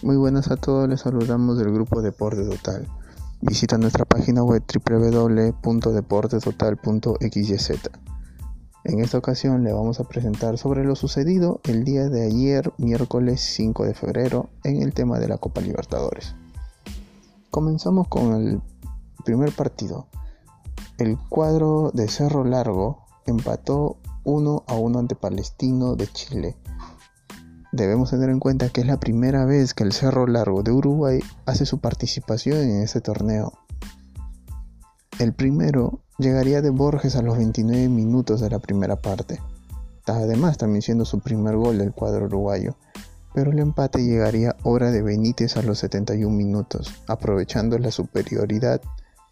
Muy buenas a todos, les saludamos del grupo Deporte Total. Visita nuestra página web www.deportetotal.xyz. En esta ocasión le vamos a presentar sobre lo sucedido el día de ayer, miércoles 5 de febrero, en el tema de la Copa Libertadores. Comenzamos con el primer partido. El cuadro de Cerro Largo empató 1 a 1 ante Palestino de Chile Debemos tener en cuenta que es la primera vez que el Cerro Largo de Uruguay hace su participación en este torneo. El primero llegaría de Borges a los 29 minutos de la primera parte, además también siendo su primer gol del cuadro uruguayo, pero el empate llegaría hora de Benítez a los 71 minutos, aprovechando la superioridad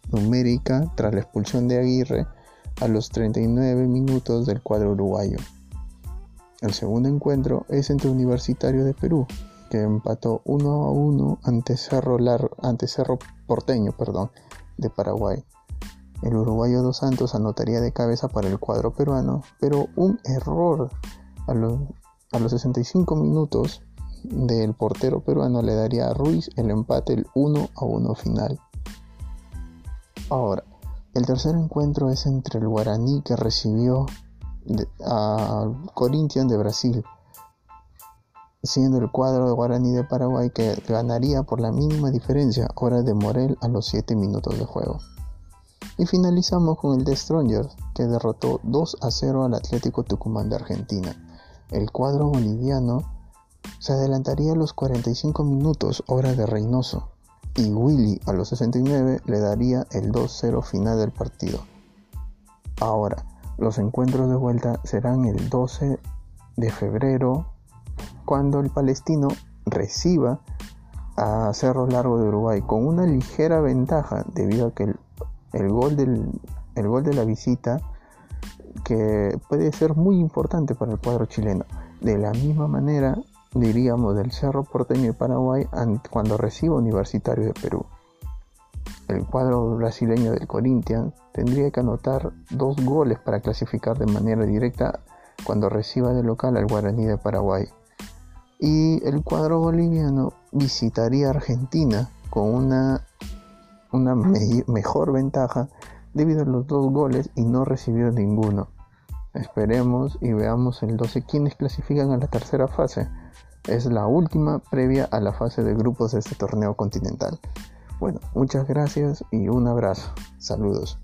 numérica tras la expulsión de Aguirre a los 39 minutos del cuadro uruguayo. El segundo encuentro es entre Universitario de Perú, que empató 1 a 1 ante Cerro, ante Cerro Porteño perdón, de Paraguay. El uruguayo Dos Santos anotaría de cabeza para el cuadro peruano, pero un error a los, a los 65 minutos del portero peruano le daría a Ruiz el empate el 1 a 1 final. Ahora, el tercer encuentro es entre el Guaraní que recibió Corinthians de Brasil, siendo el cuadro de Guaraní de Paraguay que ganaría por la mínima diferencia hora de Morel a los 7 minutos de juego. Y finalizamos con el de Strongers, que derrotó 2 a 0 al Atlético Tucumán de Argentina. El cuadro boliviano se adelantaría a los 45 minutos hora de Reynoso y Willy a los 69 le daría el 2-0 final del partido. Ahora, los encuentros de vuelta serán el 12 de febrero, cuando el palestino reciba a Cerro Largo de Uruguay con una ligera ventaja debido a que el, gol, del, el gol de la visita que puede ser muy importante para el cuadro chileno. De la misma manera, diríamos del Cerro Porteño de Paraguay cuando reciba Universitario de Perú el cuadro brasileño del Corinthians tendría que anotar dos goles para clasificar de manera directa cuando reciba de local al Guaraní de Paraguay. Y el cuadro boliviano visitaría Argentina con una, una mejor ventaja debido a los dos goles y no recibió ninguno. Esperemos y veamos el 12 quienes clasifican a la tercera fase. Es la última previa a la fase de grupos de este torneo continental. Bueno, muchas gracias y un abrazo. Saludos.